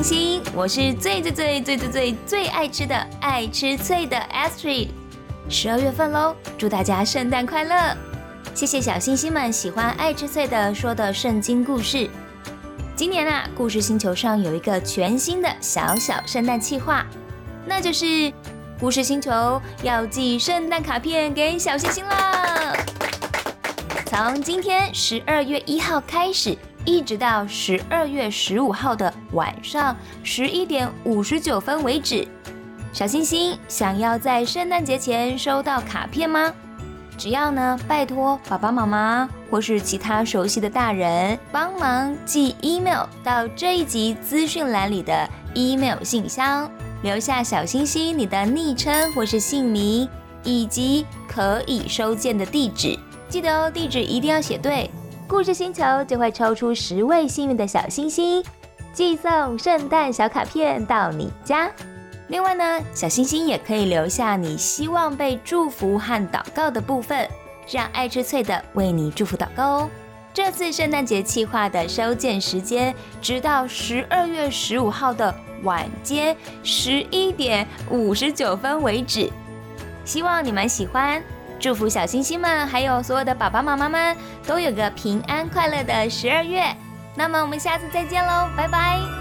星星我是最最最最最最最爱吃的爱吃脆的 Astrid。十二月份喽，祝大家圣诞快乐！谢谢小星星们喜欢爱吃脆的说的圣经故事。今年啊，故事星球上有一个全新的小小圣诞计划，那就是故事星球要寄圣诞卡片给小星星了。从今天十二月一号开始，一直到十二月十五号的晚上十一点五十九分为止，小星星想要在圣诞节前收到卡片吗？只要呢，拜托爸爸妈妈或是其他熟悉的大人帮忙寄 email 到这一集资讯栏里的 email 信箱，留下小星星你的昵称或是姓名，以及可以收件的地址。记得哦，地址一定要写对，故事星球就会抽出十位幸运的小星星，寄送圣诞小卡片到你家。另外呢，小星星也可以留下你希望被祝福和祷告的部分，让爱吃脆的为你祝福祷告哦。这次圣诞节计划的收件时间，直到十二月十五号的晚间十一点五十九分为止。希望你们喜欢。祝福小星星们，还有所有的爸爸妈妈们，都有个平安快乐的十二月。那么我们下次再见喽，拜拜。